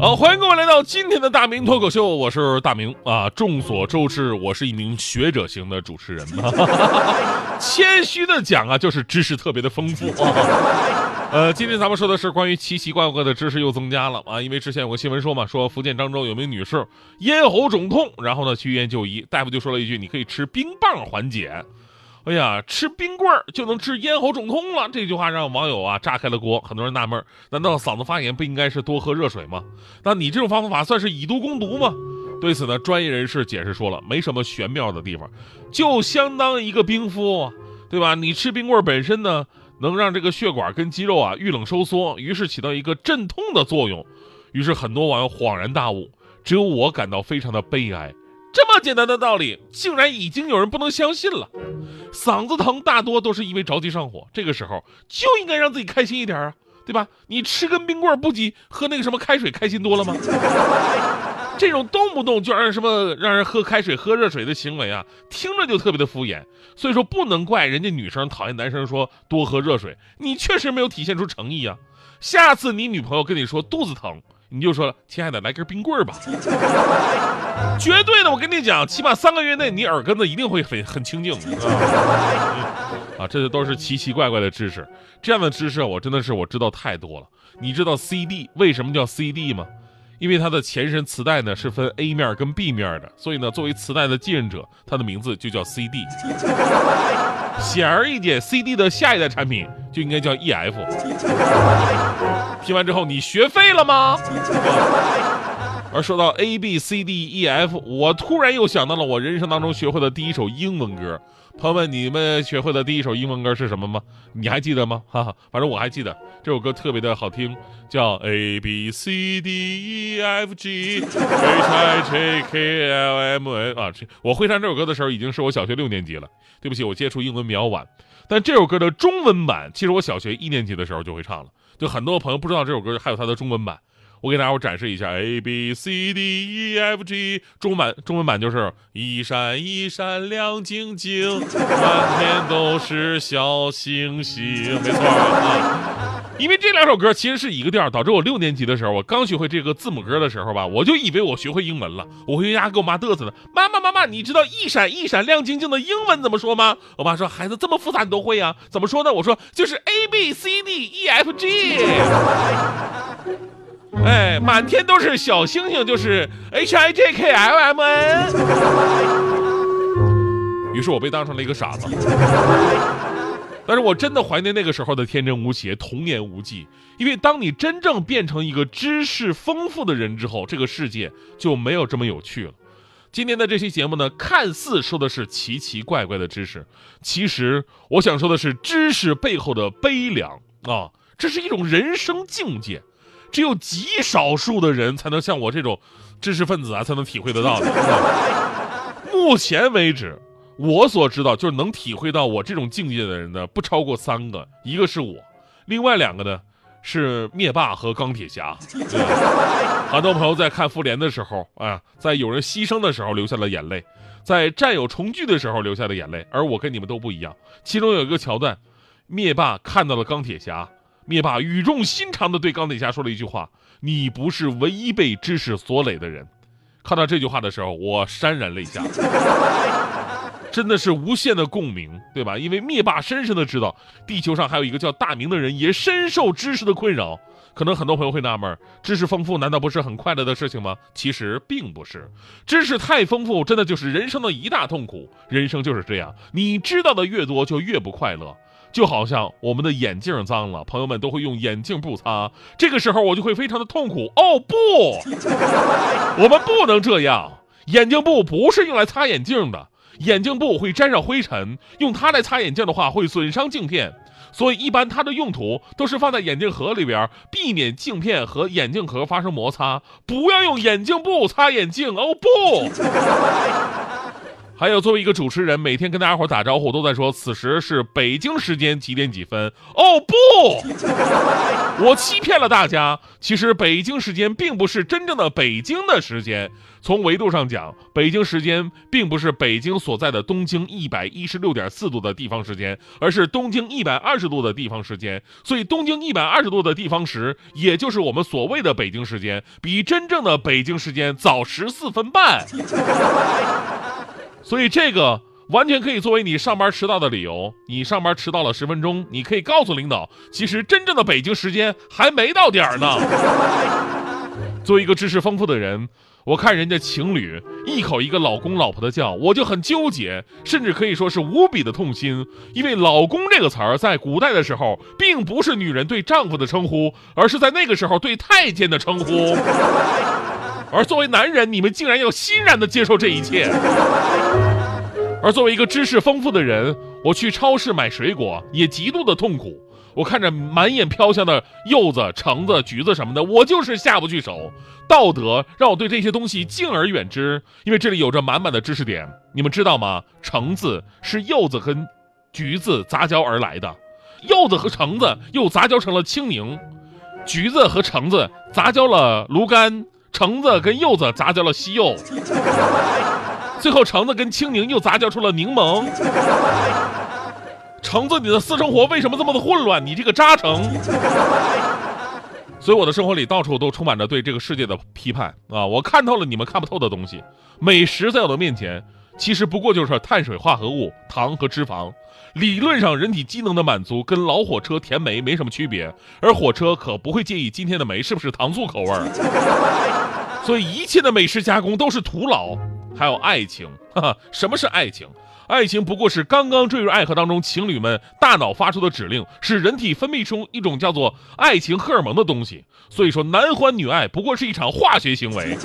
好，欢迎各位来到今天的大明脱口秀，我是大明啊。众所周知，我是一名学者型的主持人。谦虚的讲啊，就是知识特别的丰富啊。呃，今天咱们说的是关于奇奇怪怪的知识又增加了啊，因为之前有个新闻说嘛，说福建漳州有名女士咽喉肿痛，然后呢去医院就医，大夫就说了一句：“你可以吃冰棒缓解。”哎呀，吃冰棍儿就能治咽喉肿痛了，这句话让网友啊炸开了锅。很多人纳闷，难道嗓子发炎不应该是多喝热水吗？那你这种方法算是以毒攻毒吗？对此呢，专业人士解释说了，没什么玄妙的地方，就相当一个冰敷，对吧？你吃冰棍儿本身呢，能让这个血管跟肌肉啊遇冷收缩，于是起到一个镇痛的作用。于是很多网友恍然大悟，只有我感到非常的悲哀。这么简单的道理，竟然已经有人不能相信了。嗓子疼大多都是因为着急上火，这个时候就应该让自己开心一点啊，对吧？你吃根冰棍不及喝那个什么开水开心多了吗？这种动不动就让什么让人喝开水、喝热水的行为啊，听着就特别的敷衍。所以说不能怪人家女生讨厌男生说多喝热水，你确实没有体现出诚意啊。下次你女朋友跟你说肚子疼。你就说，亲爱的，来根冰棍儿吧。绝对的，我跟你讲，起码三个月内你耳根子一定会很很清净。啊，这些都是奇奇怪怪的知识。这样的知识我真的是我知道太多了。你知道 CD 为什么叫 CD 吗？因为它的前身磁带呢是分 A 面跟 B 面的，所以呢作为磁带的继任者，它的名字就叫 CD。显而易见，CD 的下一代产品就应该叫 EF。听完之后，你学废了吗？而说到 A B C D E F，我突然又想到了我人生当中学会的第一首英文歌。朋友们，你们学会的第一首英文歌是什么吗？你还记得吗？哈哈，反正我还记得这首歌特别的好听，叫 A B C D E F G H I J K L M N 啊！我会唱这首歌的时候，已经是我小学六年级了。对不起，我接触英文比较晚，但这首歌的中文版，其实我小学一年级的时候就会唱了。就很多朋友不知道这首歌还有它的中文版。我给大家伙展示一下，A B C D E F G，中文版中文版就是一闪一闪亮晶晶，满天都是小星星，没错啊。因为这两首歌其实是一个调，导致我六年级的时候，我刚学会这个字母歌的时候吧，我就以为我学会英文了。我回家给我妈嘚瑟呢，妈妈妈妈，你知道一闪一闪亮晶晶的英文怎么说吗？我妈说，孩子这么复杂你都会啊？怎么说呢？我说就是 A B C D E F G。哎，满天都是小星星，就是 H I J K L M N。于是我被当成了一个傻子。但是我真的怀念那个时候的天真无邪、童言无忌，因为当你真正变成一个知识丰富的人之后，这个世界就没有这么有趣了。今天的这期节目呢，看似说的是奇奇怪怪的知识，其实我想说的是知识背后的悲凉啊，这是一种人生境界。只有极少数的人才能像我这种知识分子啊，才能体会得到的。目前为止，我所知道就是能体会到我这种境界的人呢，不超过三个。一个是我，另外两个呢是灭霸和钢铁侠。很多朋友在看复联的时候啊，在有人牺牲的时候流下了眼泪，在战友重聚的时候流下了眼泪。而我跟你们都不一样，其中有一个桥段，灭霸看到了钢铁侠。灭霸语重心长地对钢铁侠说了一句话：“你不是唯一被知识所累的人。”看到这句话的时候，我潸然泪下，真的是无限的共鸣，对吧？因为灭霸深深的知道，地球上还有一个叫大明的人，也深受知识的困扰。可能很多朋友会纳闷，知识丰富难道不是很快乐的事情吗？其实并不是，知识太丰富，真的就是人生的一大痛苦。人生就是这样，你知道的越多，就越不快乐。就好像我们的眼镜脏了，朋友们都会用眼镜布擦，这个时候我就会非常的痛苦。哦不，我们不能这样，眼镜布不是用来擦眼镜的，眼镜布会沾上灰尘，用它来擦眼镜的话会损伤镜片，所以一般它的用途都是放在眼镜盒里边，避免镜片和眼镜盒发生摩擦。不要用眼镜布擦眼镜。哦不。还有，作为一个主持人，每天跟大家伙打招呼都在说此时是北京时间几点几分。哦不，我欺骗了大家。其实北京时间并不是真正的北京的时间。从维度上讲，北京时间并不是北京所在的东经一百一十六点四度的地方时间，而是东经一百二十度的地方时间。所以，东经一百二十度的地方时，也就是我们所谓的北京时间，比真正的北京时间早十四分半。所以这个完全可以作为你上班迟到的理由。你上班迟到了十分钟，你可以告诉领导，其实真正的北京时间还没到点儿呢。作为一个知识丰富的人，我看人家情侣一口一个老公老婆的叫，我就很纠结，甚至可以说是无比的痛心。因为“老公”这个词儿在古代的时候，并不是女人对丈夫的称呼，而是在那个时候对太监的称呼。而作为男人，你们竟然要欣然的接受这一切。而作为一个知识丰富的人，我去超市买水果也极度的痛苦。我看着满眼飘香的柚子、橙子、橘子什么的，我就是下不去手。道德让我对这些东西敬而远之，因为这里有着满满的知识点。你们知道吗？橙子是柚子跟橘子杂交而来的，柚子和橙子又杂交成了青柠，橘子和橙子杂交了芦柑。橙子跟柚子杂交了西柚，最后橙子跟青柠又杂交出了柠檬。橙子，你的私生活为什么这么的混乱？你这个渣橙！所以我的生活里到处都充满着对这个世界的批判啊！我看透了你们看不透的东西。美食在我的面前，其实不过就是碳水化合物、糖和脂肪。理论上，人体机能的满足跟老火车填煤没什么区别，而火车可不会介意今天的煤是不是糖醋口味儿。所以，一切的美食加工都是徒劳。还有爱情，哈哈，什么是爱情？爱情不过是刚刚坠入爱河当中情侣们大脑发出的指令，是人体分泌出一种叫做爱情荷尔蒙的东西。所以说，男欢女爱不过是一场化学行为。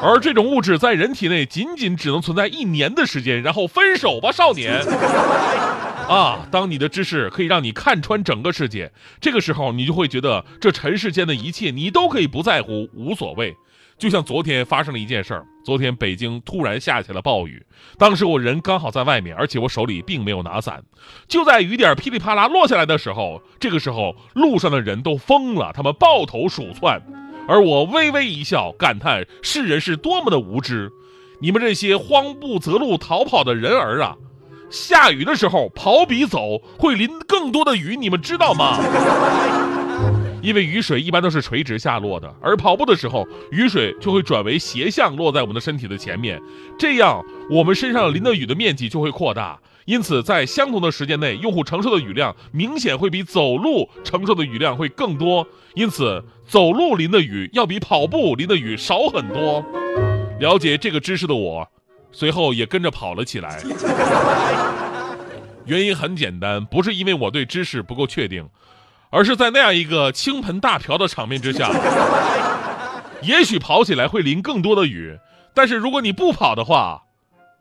而这种物质在人体内仅仅只能存在一年的时间，然后分手吧，少年。啊，当你的知识可以让你看穿整个世界，这个时候你就会觉得这尘世间的一切你都可以不在乎，无所谓。就像昨天发生了一件事儿，昨天北京突然下起了暴雨，当时我人刚好在外面，而且我手里并没有拿伞。就在雨点噼里啪啦落下来的时候，这个时候路上的人都疯了，他们抱头鼠窜。而我微微一笑，感叹世人是多么的无知！你们这些慌不择路逃跑的人儿啊，下雨的时候跑比走会淋更多的雨，你们知道吗？因为雨水一般都是垂直下落的，而跑步的时候，雨水就会转为斜向落在我们的身体的前面，这样我们身上淋的雨的面积就会扩大。因此，在相同的时间内，用户承受的雨量明显会比走路承受的雨量会更多。因此，走路淋的雨要比跑步淋的雨少很多。了解这个知识的我，随后也跟着跑了起来。原因很简单，不是因为我对知识不够确定，而是在那样一个倾盆大瓢的场面之下，也许跑起来会淋更多的雨，但是如果你不跑的话。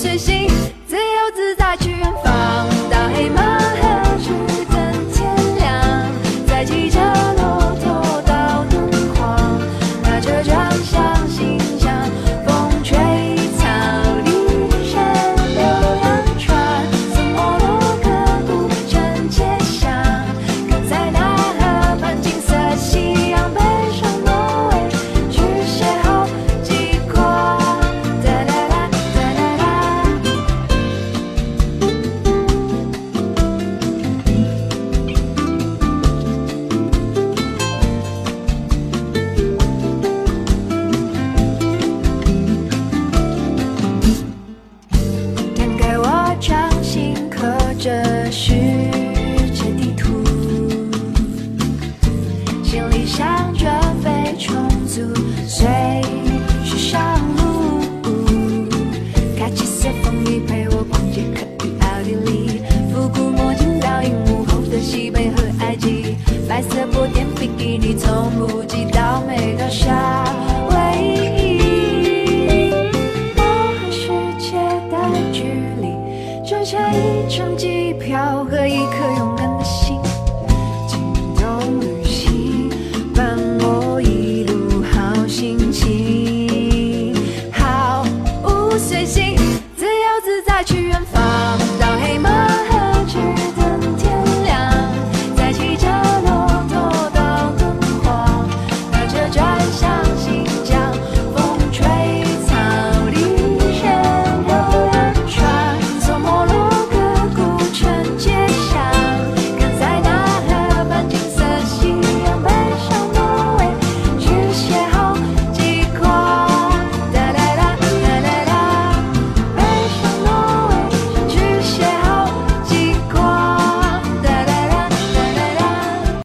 ce.